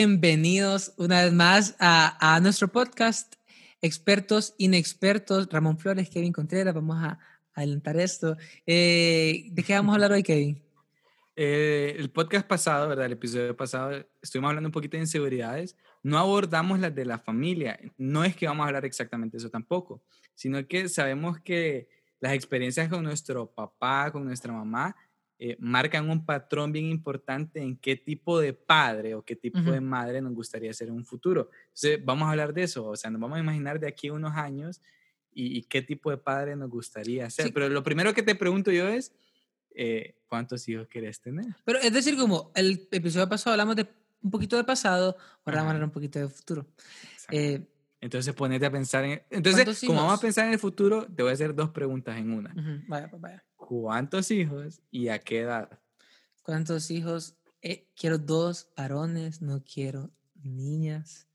Bienvenidos una vez más a, nuestro podcast, expertos, inexpertos, Ramón Flores, Kevin Contreras, vamos a adelantar esto. Eh, ¿De qué vamos a hablar hoy, Kevin? Eh, el podcast pasado, ¿verdad? El episodio pasado, estuvimos hablando un poquito de inseguridades. No abordamos las de la familia. No es que vamos a hablar exactamente eso tampoco, sino que sabemos que las experiencias con nuestro papá, con nuestra mamá, eh, marcan un patrón bien importante en qué tipo de padre o qué tipo de madre nos gustaría ser en un futuro. Entonces, vamos a hablar de eso, o sea, nos vamos a imaginar de aquí a unos años y, qué tipo de padre nos gustaría ser. Pero lo primero que te pregunto yo es, eh, ¿cuántos hijos quieres tener? Pero es decir, como el episodio pasado hablamos de un poquito de pasado, ahora vamos a hablar un poquito de futuro. Eh, entonces ponete a pensar en... Entonces, como vamos a pensar en el futuro, te voy a hacer dos preguntas en una. Vaya, pues vaya. ¿Cuántos hijos y a qué edad? ¿Cuántos hijos? Eh, quiero dos varones, no quiero niñas.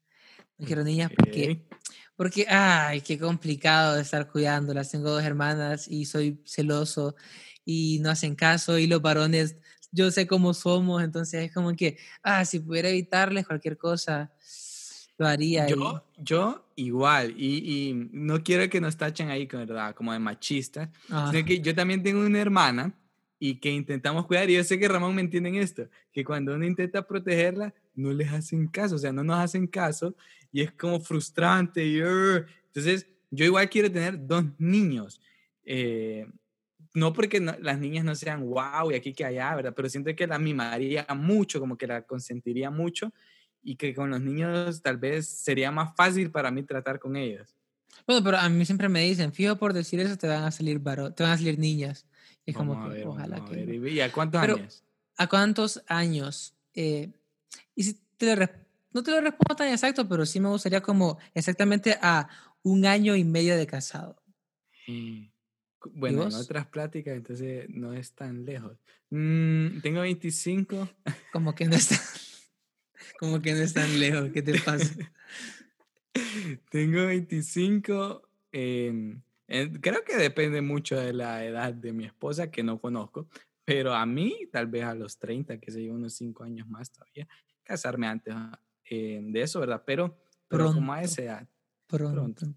No quiero niñas porque, porque, ay, qué complicado estar cuidándolas. Tengo dos hermanas y soy celoso y no hacen caso y los varones, yo sé cómo somos, entonces es como que, ah, si pudiera evitarles cualquier cosa, lo haría. Yo, yo igual, y, y, no quiero que nos tachen ahí, ¿verdad? Como de machistas, sino que yo también tengo una hermana y que intentamos cuidar, y yo sé que Ramón me entiende en esto, que cuando uno intenta protegerla, no les hacen caso, o sea, no nos hacen caso, y es como frustrante, y, entonces yo igual quiero tener dos niños, eh, no porque las niñas no sean wow y aquí que allá, ¿verdad? Pero siento que la mimaría mucho, como que la consentiría mucho, y que con los niños tal vez sería más fácil para mí tratar con ellos. Bueno, pero a mí siempre me dicen, fijo por decir eso, te van a salir te van a salir niñas. Y como ojalá que. ¿Y a cuántos años? ¿A cuántos años? Eh, y si te lo, no te lo respondo tan exacto, pero sí me gustaría como exactamente a un año y medio de casado. Mm, bueno, en otras pláticas, entonces no es tan lejos. Mm, tengo 25. Como que no está. Como que no es tan lejos, ¿qué te pasa? Tengo 25. creo que depende mucho de la edad de mi esposa, que no conozco, pero a mí, tal vez a los 30, que se unos 5 años más todavía, casarme antes eh, de eso, ¿verdad? Pero, pero como a esa edad. Pronto.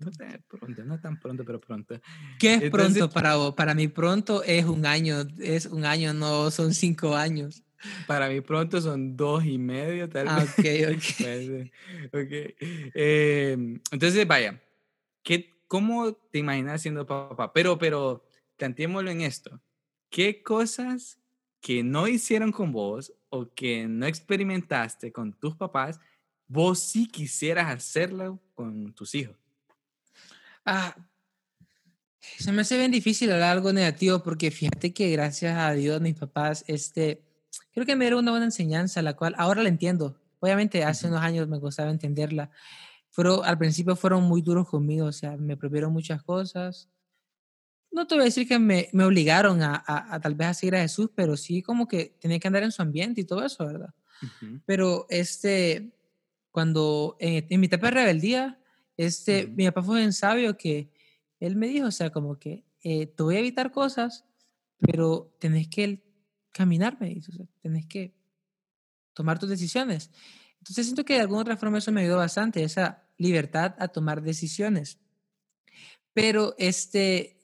Pronto, no tan pronto, pero pronto. ¿Qué es pronto para vos? Para mí pronto es un año, es un año, no son cinco años. Para mí pronto son dos y medio, tal ah, vez. Ok, ok. okay. Em, entonces, vaya, ¿qué, ¿cómo te imaginas siendo papá? Pero, pero, planteémoslo en esto. ¿Qué cosas que no hicieron con vos o que no experimentaste con tus papás, vos sí quisieras hacerlo con tus hijos? Ah, se me hace bien difícil hablar algo negativo porque fíjate que gracias a Dios mis papás, este, creo que me dieron una buena enseñanza, la cual ahora la entiendo. Obviamente hace unos años me gustaba entenderla, pero al principio fueron muy duros conmigo, o sea, me prohibieron muchas cosas. No te voy a decir que me, me obligaron a, a, tal vez a seguir a Jesús, pero sí como que tenía que andar en su ambiente y todo eso, ¿verdad? Pero este, cuando en, mi etapa de rebeldía, este, mi papá fue un sabio que él me dijo, o sea, como que eh, te voy a evitar cosas, pero tenés que caminar, me dice, o sea, tenés que tomar tus decisiones. Entonces siento que de alguna otra forma eso me ayudó bastante, esa libertad a tomar decisiones. Pero este,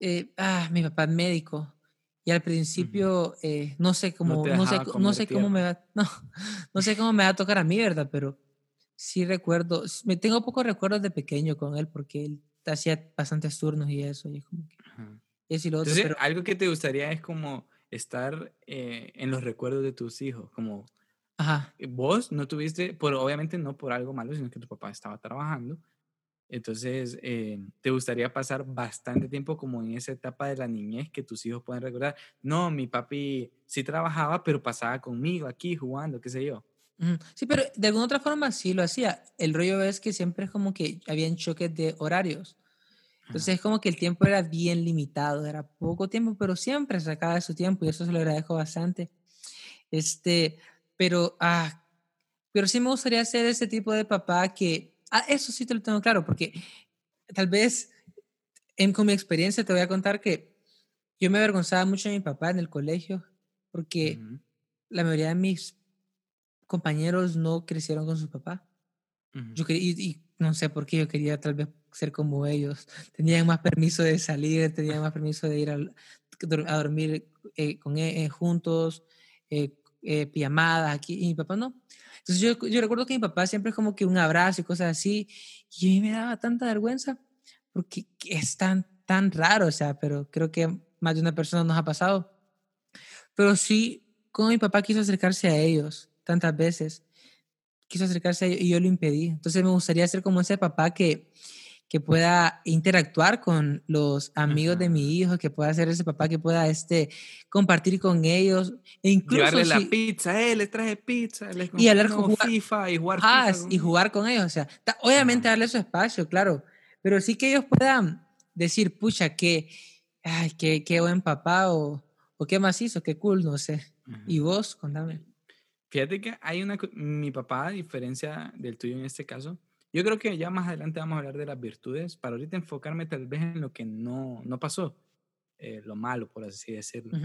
eh, ah, mi papá es médico y al principio eh, no sé cómo, no, sé, no sé cómo me va, no, no sé cómo me va a tocar a mí, ¿verdad? Pero sí recuerdo, me tengo pocos recuerdos de pequeño con él porque él hacía bastantes turnos y eso, y es como que, y lo otro, pero, algo que te gustaría es como estar eh, en los recuerdos de tus hijos, como Ajá. Eh, vos no tuviste, por, obviamente no por algo malo, sino que tu papá estaba trabajando, entonces eh, te gustaría pasar bastante tiempo como en esa etapa de la niñez que tus hijos pueden recordar, no, mi papi sí trabajaba, pero pasaba conmigo aquí jugando, qué sé yo. Sí, pero de alguna otra forma sí lo hacía. El rollo es que siempre es como que habían choques de horarios. Entonces es como que el tiempo era bien limitado, era poco tiempo, pero siempre sacaba su tiempo y eso se lo agradezco bastante. Este, pero, ah, pero sí me gustaría ser ese tipo de papá que, ah, eso sí te lo tengo claro, porque tal vez en, con mi experiencia te voy a contar que yo me avergonzaba mucho de mi papá en el colegio, porque la mayoría de mis compañeros no crecieron con su papá. Yo quería, y, no sé por qué yo quería tal vez ser como ellos. Tenían más permiso de salir, tenían más permiso de ir a, a dormir eh, con e, eh, juntos, eh, eh, pijamadas aquí, y mi papá no. Entonces yo, yo recuerdo que mi papá siempre es como que un abrazo y cosas así, y a mí me daba tanta vergüenza, porque es tan, tan raro, o sea, pero creo que más de una persona nos ha pasado. Pero sí, como mi papá quiso acercarse a ellos tantas veces, quiso acercarse a ellos y yo lo impedí. Entonces me gustaría ser como ese papá que, que pueda interactuar con los amigos de mi hijo, que pueda ser ese papá que pueda este, compartir con ellos. E incluso Llevarle la pizza, eh, les traje pizza, les y hablar con FIFA y jugar ah, y jugar con ellos. O sea, obviamente darle su espacio, claro, pero sí que ellos puedan decir, pucha, que, ay, qué, qué buen papá o, o qué más hizo, qué cool, no sé. Y vos, contame. Fíjate que hay una, mi papá, a diferencia del tuyo en este caso, yo creo que ya más adelante vamos a hablar de las virtudes, para ahorita enfocarme tal vez en lo que no, no pasó, eh, lo malo, por así decirlo.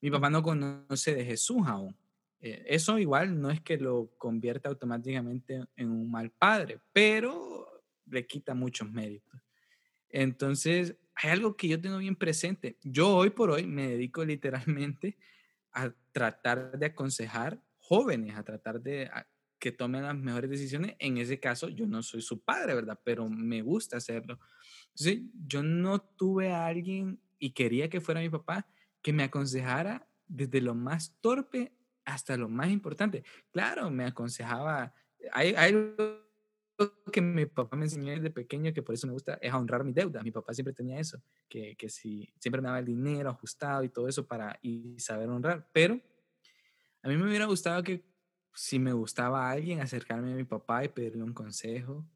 Mi papá no conoce de Jesús aún. Eh, eso igual no es que lo convierta automáticamente en un mal padre, pero le quita muchos méritos. Entonces, hay algo que yo tengo bien presente. Yo hoy por hoy me dedico literalmente a tratar de aconsejar jóvenes, a tratar de que tomen las mejores decisiones. En ese caso, yo no soy su padre, ¿verdad? Pero me gusta hacerlo. Entonces, yo no tuve a alguien y quería que fuera mi papá que me aconsejara desde lo más torpe hasta lo más importante. Claro, me aconsejaba, hay, hay que mi papá me enseñó desde pequeño, que por eso me gusta, es honrar mi deuda. Mi papá siempre tenía eso, que, que si siempre me daba el dinero ajustado y todo eso para y saber honrar. Pero a mí me hubiera gustado que si me gustaba a alguien, acercarme a mi papá y pedirle un consejo.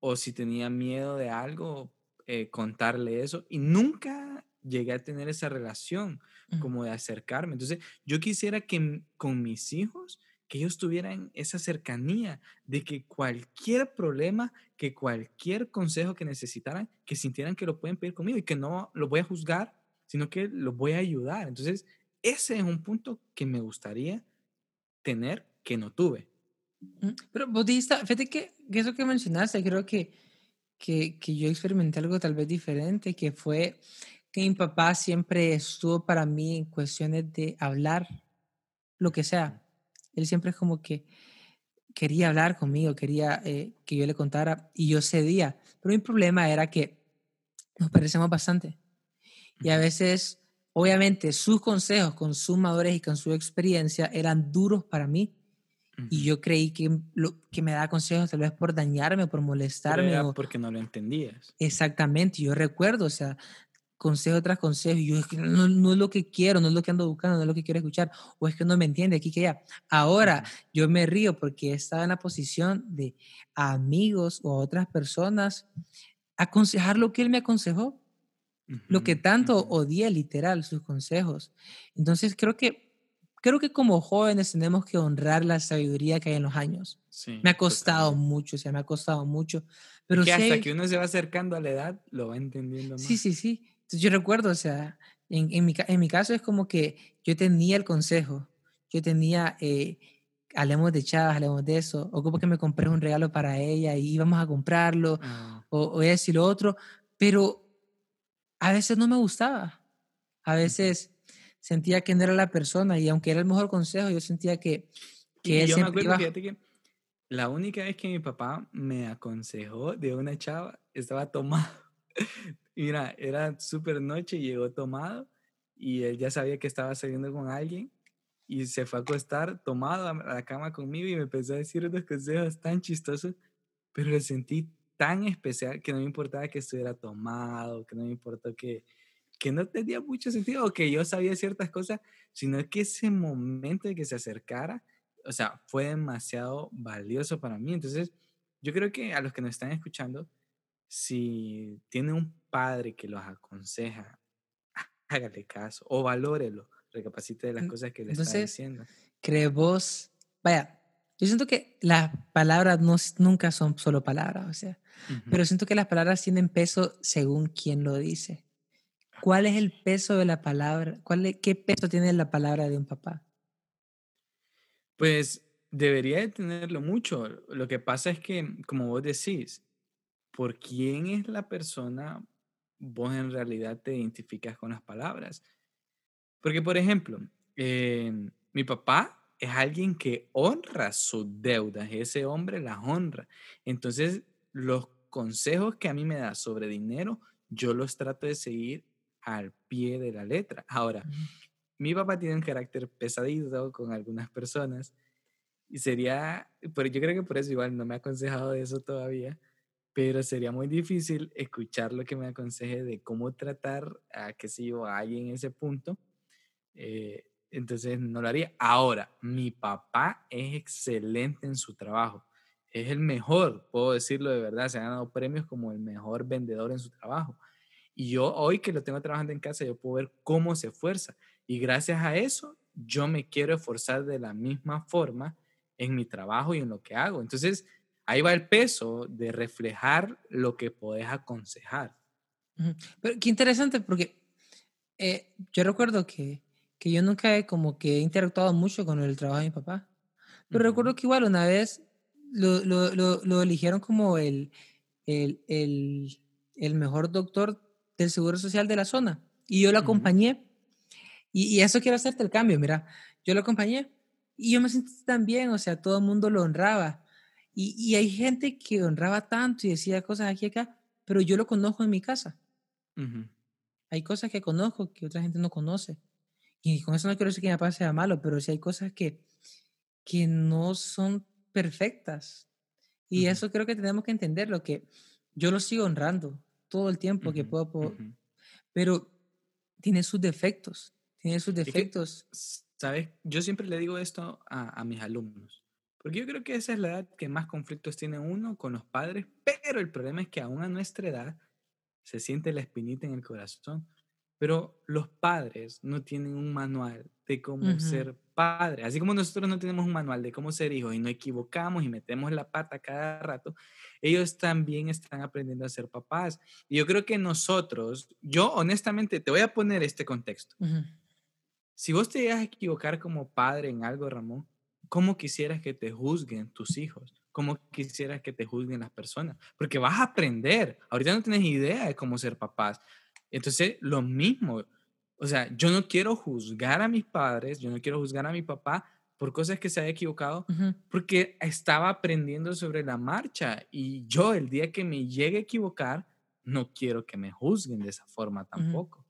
O si tenía miedo de algo, eh, contarle eso. Y nunca llegué a tener esa relación como de acercarme. Entonces, yo quisiera que con mis hijos, que ellos tuvieran esa cercanía de que cualquier problema, que cualquier consejo que necesitaran, que sintieran que lo pueden pedir conmigo y que no lo voy a juzgar, sino que los voy a ayudar. Entonces, ese es un punto que me gustaría tener que no tuve. Pero Bautista, fíjate que, que eso que mencionaste, creo que, que, que, yo experimenté algo tal vez diferente, que fue que mi papá siempre estuvo para mí en cuestiones de hablar lo que sea. Él siempre es como que quería hablar conmigo, quería eh, que yo le contara y yo cedía. Pero mi problema era que nos parecemos bastante. Y a veces, obviamente, sus consejos con su madurez y con su experiencia eran duros para mí. Y yo creí que, lo, que me daba consejos tal vez por dañarme por molestarme. Era porque no lo entendías. Exactamente, yo recuerdo, o sea, consejo tras consejo, y yo es que no, no, es lo que quiero, no es lo que ando buscando, no es lo que quiero escuchar, o es que no me entiende aquí que allá. Ahora yo me río porque estaba en la posición de amigos o otras personas aconsejar lo que él me aconsejó, lo que tanto odié literal sus consejos. Entonces creo que creo que como jóvenes tenemos que honrar la sabiduría que hay en los años. me ha costado mucho, o sea, me ha costado mucho. Pero que hasta que uno se va acercando a la edad, lo va entendiendo más. Sí, sí, sí. Entonces yo recuerdo, o sea, en, en, mi, en mi caso es como que yo tenía el consejo, yo tenía, eh, hablemos de chavas, hablemos de eso, o como que me compré un regalo para ella y íbamos a comprarlo, ah. o, o eso y lo otro, pero a veces no me gustaba. A veces sentía que no era la persona y aunque era el mejor consejo, yo sentía que, que yo me acuerdo, fíjate que la única vez que mi papá me aconsejó de una chava, estaba tomado. Mira, era súper noche, llegó tomado y él ya sabía que estaba saliendo con alguien y se fue a acostar tomado a la cama conmigo y me empezó a decir unos consejos tan chistosos, pero lo sentí tan especial que no me importaba que estuviera tomado, que no me importó que, que no tenía mucho sentido o que yo sabía ciertas cosas, sino que ese momento de que se acercara, o sea, fue demasiado valioso para mí. Entonces, yo creo que a los que nos están escuchando, si tiene un padre que los aconseja, hágale caso o valórelo, recapacite de las cosas que le está diciendo. ¿Cree vos? Vaya, yo siento que las palabras no, nunca son solo palabras, o sea, pero siento que las palabras tienen peso según quien lo dice. ¿Cuál es el peso de la palabra? ¿Cuál ¿Qué peso tiene la palabra de un papá? Pues debería de tenerlo mucho. Lo que pasa es que, como vos decís, ¿por quién es la persona vos en realidad te identificas con las palabras? Porque, por ejemplo, eh, mi papá es alguien que honra sus deudas, ese hombre las honra. Entonces, los consejos que a mí me da sobre dinero, yo los trato de seguir al pie de la letra. Ahora, mi papá tiene un carácter pesadito con algunas personas y sería, pero yo creo que por eso igual no me ha aconsejado de eso todavía, pero sería muy difícil escuchar lo que me aconseje de cómo tratar a, qué sé yo, a alguien en ese punto. Eh, entonces no lo haría. Ahora, mi papá es excelente en su trabajo. Es el mejor, puedo decirlo de verdad. Se ha ganado premios como el mejor vendedor en su trabajo. Y yo hoy que lo tengo trabajando en casa, yo puedo ver cómo se esfuerza. Y gracias a eso, yo me quiero esforzar de la misma forma en mi trabajo y en lo que hago. Entonces, ahí va el peso de reflejar lo que podés aconsejar. Pero qué interesante, porque eh, yo recuerdo que que yo nunca he como que he interactuado mucho con el trabajo de mi papá. Pero recuerdo que igual una vez lo, lo, lo, eligieron como el, el, el, el, mejor doctor del Seguro Social de la zona. Y yo lo acompañé. y, y, eso quiero hacerte el cambio, mira. Yo lo acompañé y yo me sentí tan bien, o sea, todo el mundo lo honraba. Y, y hay gente que honraba tanto y decía cosas aquí y acá, pero yo lo conozco en mi casa. Hay cosas que conozco que otra gente no conoce. Y con eso no quiero decir que mi papá sea malo, pero sí hay cosas que, que no son perfectas. Y eso creo que tenemos que entender, lo que yo lo sigo honrando todo el tiempo que puedo, pero tiene sus defectos, tiene sus defectos. ¿Sabes? Yo siempre le digo esto a, a, mis alumnos, porque yo creo que esa es la edad que más conflictos tiene uno con los padres, pero el problema es que aún a nuestra edad se siente la espinita en el corazón pero los padres no tienen un manual de cómo ser padre. Así como nosotros no tenemos un manual de cómo ser hijos y no equivocamos y metemos la pata cada rato, ellos también están aprendiendo a ser papás. Y yo creo que nosotros, yo honestamente te voy a poner este contexto. Si vos te llegas a equivocar como padre en algo, Ramón, ¿cómo quisieras que te juzguen tus hijos? ¿Cómo quisieras que te juzguen las personas? Porque vas a aprender. Ahorita no tienes idea de cómo ser papás. Entonces, lo mismo, o sea, yo no quiero juzgar a mis padres, yo no quiero juzgar a mi papá por cosas que se haya equivocado, porque estaba aprendiendo sobre la marcha y yo el día que me llegue a equivocar, no quiero que me juzguen de esa forma tampoco.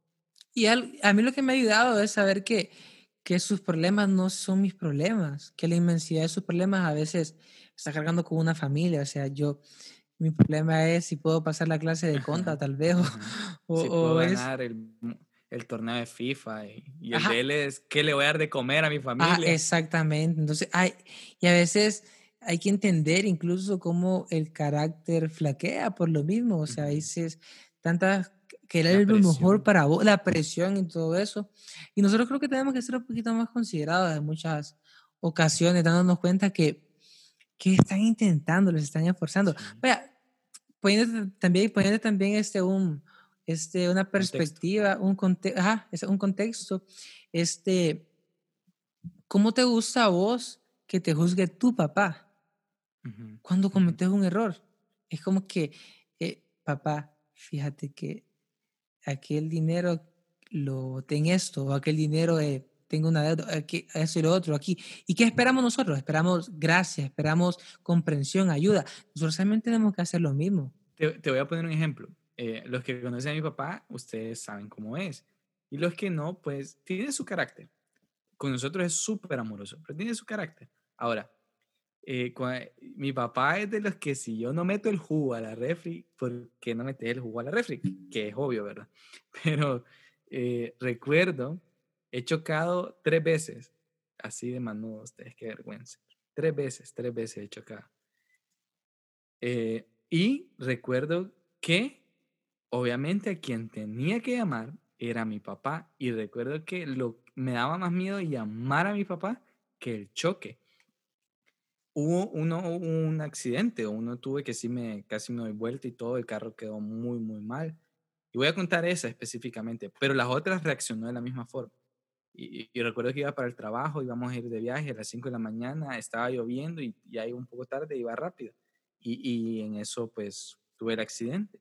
Y a mí lo que me ha ayudado es saber que, que sus problemas no son mis problemas, que la inmensidad de sus problemas a veces está cargando con una familia, o sea, yo mi problema es si puedo pasar la clase de conta, tal vez. O, si puedo ganar el, el, torneo de FIFA. Y, el de él es qué le voy a dar de comer a mi familia. exactamente. Entonces, hay, y a veces hay que entender incluso cómo el carácter flaquea por lo mismo. O sea, a veces tantas que era lo mejor para vos, la presión y todo eso. Y nosotros creo que tenemos que ser un poquito más considerados en muchas ocasiones, dándonos cuenta que que están intentando, les están esforzando. Vaya, poniendo también, poniendo también este, un, este, una perspectiva, un, conte ajá, un contexto, este, ¿cómo te gusta a vos que te juzgue tu papá cuando cometes un error? Es como que, eh, papá, fíjate que aquel dinero lo ten esto, o aquel dinero... Eh, tengo una deuda, aquí, eso y lo otro, aquí. ¿Y qué esperamos nosotros? Esperamos gracia, esperamos comprensión, ayuda. Nosotros también tenemos que hacer lo mismo. Te, te voy a poner un ejemplo. Eh, los que conocen a mi papá, ustedes saben cómo es. Y los que no, pues tiene su carácter. Con nosotros es súper amoroso, pero tiene su carácter. Ahora, eh, mi papá es de los que si yo no meto el jugo a la refri, ¿por qué no metes el jugo a la refri? Que es obvio, ¿verdad? Pero eh, recuerdo He chocado tres veces, así de manudo, ustedes qué vergüenza. Tres veces, tres veces he chocado. Eh, y recuerdo que, obviamente, a quien tenía que llamar era mi papá. Y recuerdo que lo, me daba más miedo llamar a mi papá que el choque. Hubo uno, un accidente, uno tuve que sí me, casi me doy vuelta y todo, el carro quedó muy, muy mal. Y voy a contar esa específicamente, pero las otras reaccionó de la misma forma. Y, recuerdo que iba para el trabajo, íbamos a ir de viaje a las 5 de la mañana, estaba lloviendo y ya iba un poco tarde, iba rápido. Y, y en eso pues tuve el accidente.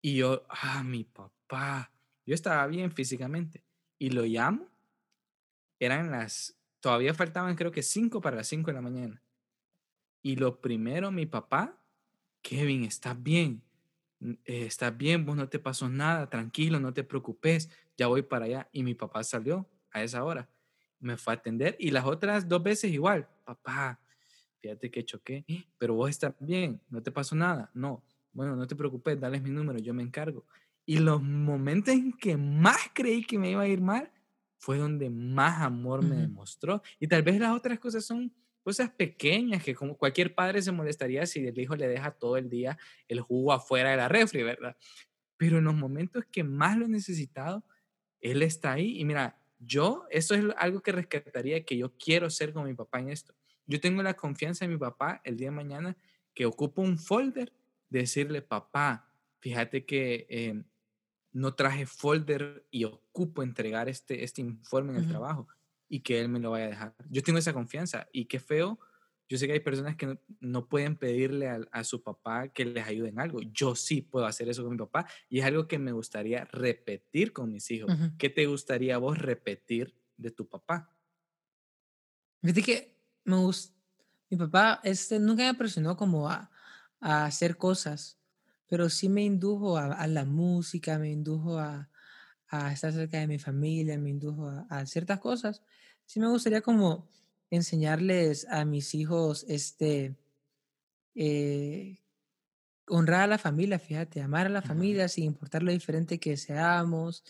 Y yo, ah, mi papá, yo estaba bien físicamente. Y lo llamo, eran las, todavía faltaban creo que 5 para las 5 de la mañana. Y lo primero, mi papá, Kevin, ¿estás bien? Eh, ¿Estás bien? Vos no te pasó nada, tranquilo, no te preocupes, ya voy para allá. Y mi papá salió a esa hora. Me fue a atender y las otras dos veces igual. Papá, fíjate que choqué, pero vos estás bien, no te pasó nada. No, bueno, no te preocupes, dale mi número, yo me encargo. Y los momentos en que más creí que me iba a ir mal fue donde más amor me demostró. Y tal vez las otras cosas son cosas pequeñas que como cualquier padre se molestaría si el hijo le deja todo el día el jugo afuera de la refri, ¿verdad? Pero en los momentos que más lo he necesitado, él está ahí. Y mira, yo, eso es algo que rescataría, que yo quiero ser con mi papá en esto. Yo tengo la confianza en mi papá el día de mañana que ocupo un folder, decirle, papá, fíjate que eh, no traje folder y ocupo entregar este, este informe en el trabajo y que él me lo vaya a dejar. Yo tengo esa confianza y qué feo. Yo sé que hay personas que no, pueden pedirle a, su papá que les ayude en algo. Yo sí puedo hacer eso con mi papá y es algo que me gustaría repetir con mis hijos. ¿Qué te gustaría vos repetir de tu papá? Fíjate que me gusta. Mi papá este, nunca me presionó como a, a hacer cosas pero sí me indujo a, la música, me indujo a, estar cerca de mi familia, me indujo a, ciertas cosas. Sí me gustaría como enseñarles a mis hijos este eh, honrar a la familia, fíjate, amar a la familia sin importar lo diferente que seamos,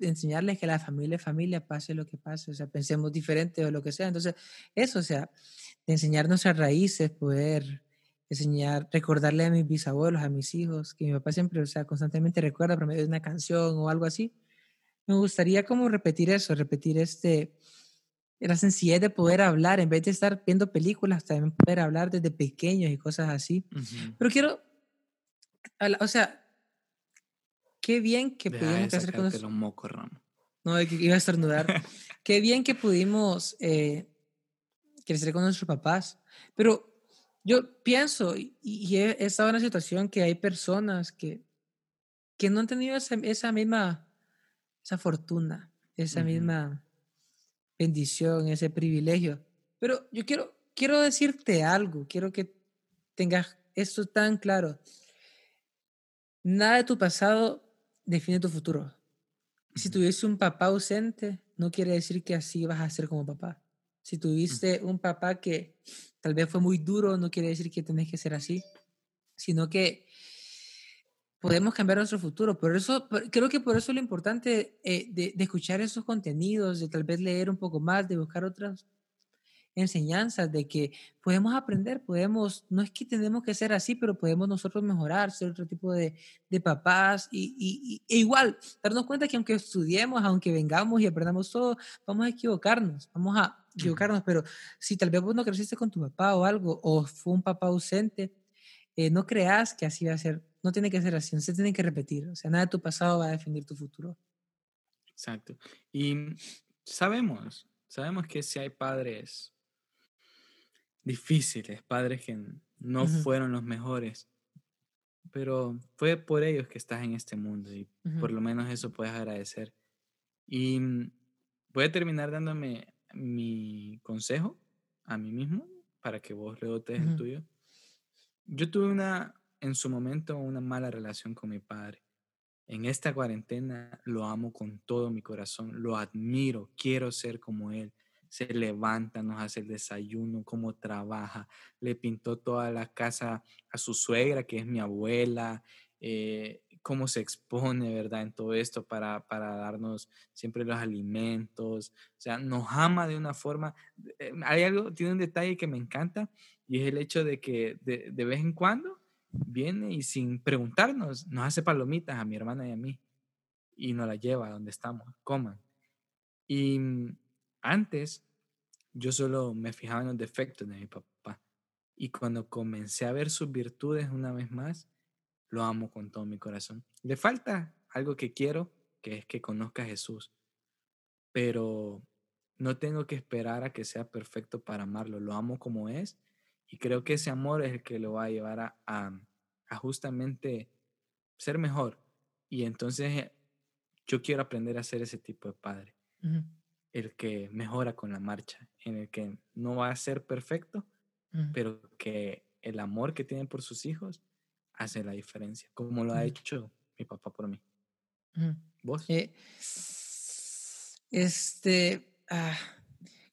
enseñarles que la familia es familia, pase lo que pase, o sea, pensemos diferente o lo que sea. Entonces, eso, o sea, enseñar nuestras raíces, poder enseñar, recordarle a mis bisabuelos, a mis hijos, que mi papá siempre, o sea, constantemente recuerda por medio de una canción o algo así. Me gustaría como repetir eso, repetir este, la sencillez de poder hablar, en vez de estar viendo películas, también poder hablar desde pequeños y cosas así. Pero quiero, o sea, qué bien que pudimos hacer con los mocos, No, iba a estornudar. qué bien que pudimos eh, crecer con nuestros papás. Pero yo pienso y, he, estado en una situación que hay personas que, que no han tenido esa, esa misma, esa fortuna, esa misma bendición, ese privilegio. Pero yo quiero, quiero decirte algo, quiero que tengas esto tan claro. Nada de tu pasado define tu futuro. Si tuviste un papá ausente, no quiere decir que así vas a ser como papá. Si tuviste un papá que tal vez fue muy duro, no quiere decir que tenés que ser así, sino que podemos cambiar nuestro futuro. Por eso, creo que por eso es lo importante eh, de, de, escuchar esos contenidos, de tal vez leer un poco más, de buscar otras enseñanzas, de que podemos aprender, podemos, no es que tenemos que ser así, pero podemos nosotros mejorar, ser otro tipo de, de papás y, y, e igual darnos cuenta que aunque estudiemos, aunque vengamos y aprendamos todo, vamos a equivocarnos, vamos a equivocarnos, pero si tal vez vos no creciste con tu papá o algo, o fue un papá ausente, eh, no creas que así va a ser, no tiene que ser así, no se tiene que repetir, o sea, nada de tu pasado va a definir tu futuro. Exacto. Y sabemos, sabemos que si hay padres difíciles, padres que no fueron los mejores, pero fue por ellos que estás en este mundo y por lo menos eso puedes agradecer. Y voy a terminar dándome mi consejo a mí mismo para que vos rebotes el tuyo. Yo tuve una, en su momento, una mala relación con mi padre. En esta cuarentena lo amo con todo mi corazón, lo admiro, quiero ser como él. Se levanta, nos hace el desayuno, cómo trabaja, le pintó toda la casa a su suegra, que es mi abuela, eh, cómo se expone, ¿verdad? En todo esto para, para, darnos siempre los alimentos. O sea, nos ama de una forma. Eh, hay algo, tiene un detalle que me encanta y es el hecho de que de, vez en cuando viene y sin preguntarnos nos hace palomitas a mi hermana y a mí y nos la lleva a donde estamos, coman. Y mm, antes yo solo me fijaba en los defectos de mi papá y cuando comencé a ver sus virtudes una vez más, lo amo con todo mi corazón. Le falta algo que quiero, que es que conozca a Jesús. pero no tengo que esperar a que sea perfecto para amarlo. Lo amo como es y creo que ese amor es el que lo va a llevar a, a, justamente ser mejor. Y entonces yo quiero aprender a ser ese tipo de padre. El que mejora con la marcha, en el que no va a ser perfecto, pero que el amor que tiene por sus hijos hace la diferencia, como lo ha hecho mi papá por mí. ¿Vos? Eh, este, ah,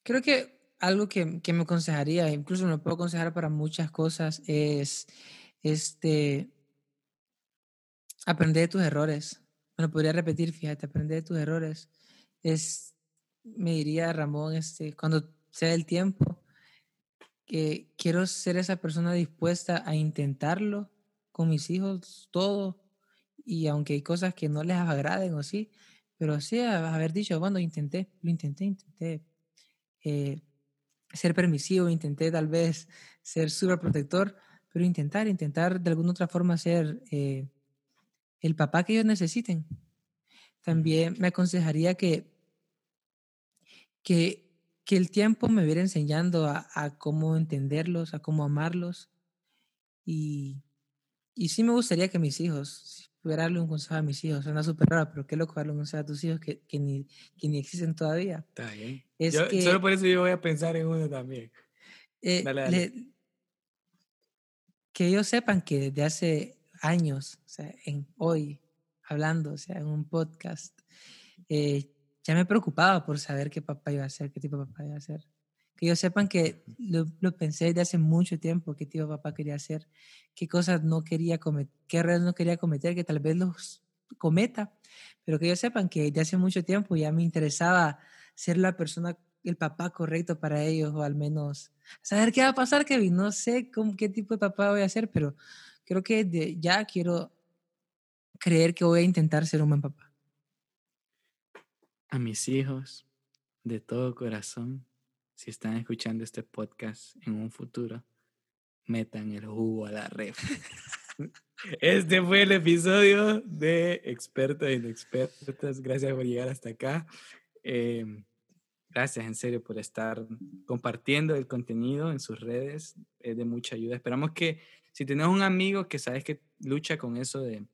creo que algo que, que, me aconsejaría, incluso me puedo aconsejar para muchas cosas, es este, aprender de tus errores. Bueno, podría repetir, fíjate, aprender de tus errores. Es, me diría Ramón, este, cuando sea el tiempo, que quiero ser esa persona dispuesta a intentarlo con mis hijos, todo, y aunque hay cosas que no les agraden o sí, pero sí haber dicho, bueno, intenté, lo intenté, intenté eh, ser permisivo, intenté tal vez ser súper protector, pero intentar, intentar de alguna otra forma ser eh, el papá que ellos necesiten. También me aconsejaría que, que, que el tiempo me viera enseñando a, a, cómo entenderlos, a cómo amarlos. Y, y sí me gustaría que mis hijos, pudiera darle un consejo a mis hijos, suena súper raro, pero qué loco darle un consejo a tus hijos que, que, ni, que ni existen todavía. Está bien. Es que, solo por eso yo voy a pensar en uno también. Eh, dale, dale que ellos sepan que desde hace años, o sea, en hoy, hablando, o sea, en un podcast, eh, ya me preocupaba por saber qué papá iba a ser, qué tipo de papá iba a ser. Que ellos sepan que lo, lo pensé desde hace mucho tiempo, qué de papá quería ser, qué cosas no quería cometer, qué errores no quería cometer, que tal vez los cometa, pero que ellos sepan que desde hace mucho tiempo ya me interesaba ser la persona el papá correcto para ellos, o al menos saber qué va a pasar, Kevin. No sé con qué tipo de papá voy a ser, pero creo que ya quiero creer que voy a intentar ser un buen papá. A mis hijos, de todo corazón, si están escuchando este podcast en un futuro, metan el jugo a la red. Este fue el episodio de Expertos e Inexpertos. Gracias por llegar hasta acá. Eh, Gracias en serio por estar compartiendo el contenido en sus redes. Es de mucha ayuda. Esperamos que si tenés un amigo que sabes que lucha con eso de,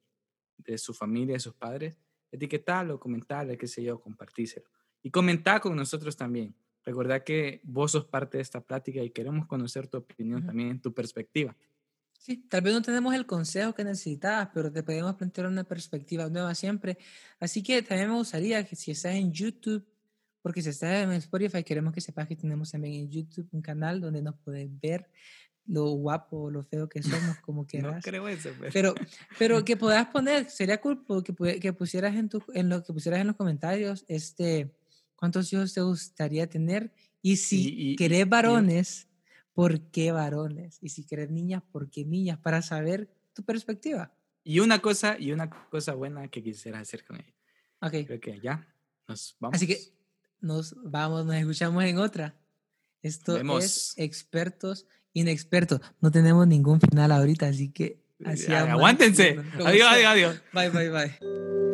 de su familia, de sus padres, etiquetalo, comentale, qué sé yo, compartíselo. Y comentá con nosotros también. Recuerda que vos sos parte de esta plática y queremos conocer tu opinión también, tu perspectiva. Sí, tal vez no tenemos el consejo que necesitabas, pero te podemos plantear una perspectiva nueva siempre. Así que también me gustaría que si estás en YouTube, porque si estás en Spotify, queremos que sepas que tenemos también en YouTube un canal donde nos puedes ver lo guapo o lo feo que somos, como quieras. no creo eso, pero... pero... que puedas poner, sería cool que, que pusieras en, tu, en lo que pusieras en los comentarios, este, cuántos hijos te gustaría tener y si querés varones, ¿por qué varones? Y si querés niñas, ¿por qué niñas? Para saber tu perspectiva. Y una cosa, y una cosa buena que quisieras hacer con ella. Ok. Creo que ya nos vamos. Así que nos vamos, nos escuchamos en otra. Esto es expertos, inexpertos. No tenemos ningún final ahorita, así que así Aguántense. Adiós, adiós, adiós. Bye, bye, bye.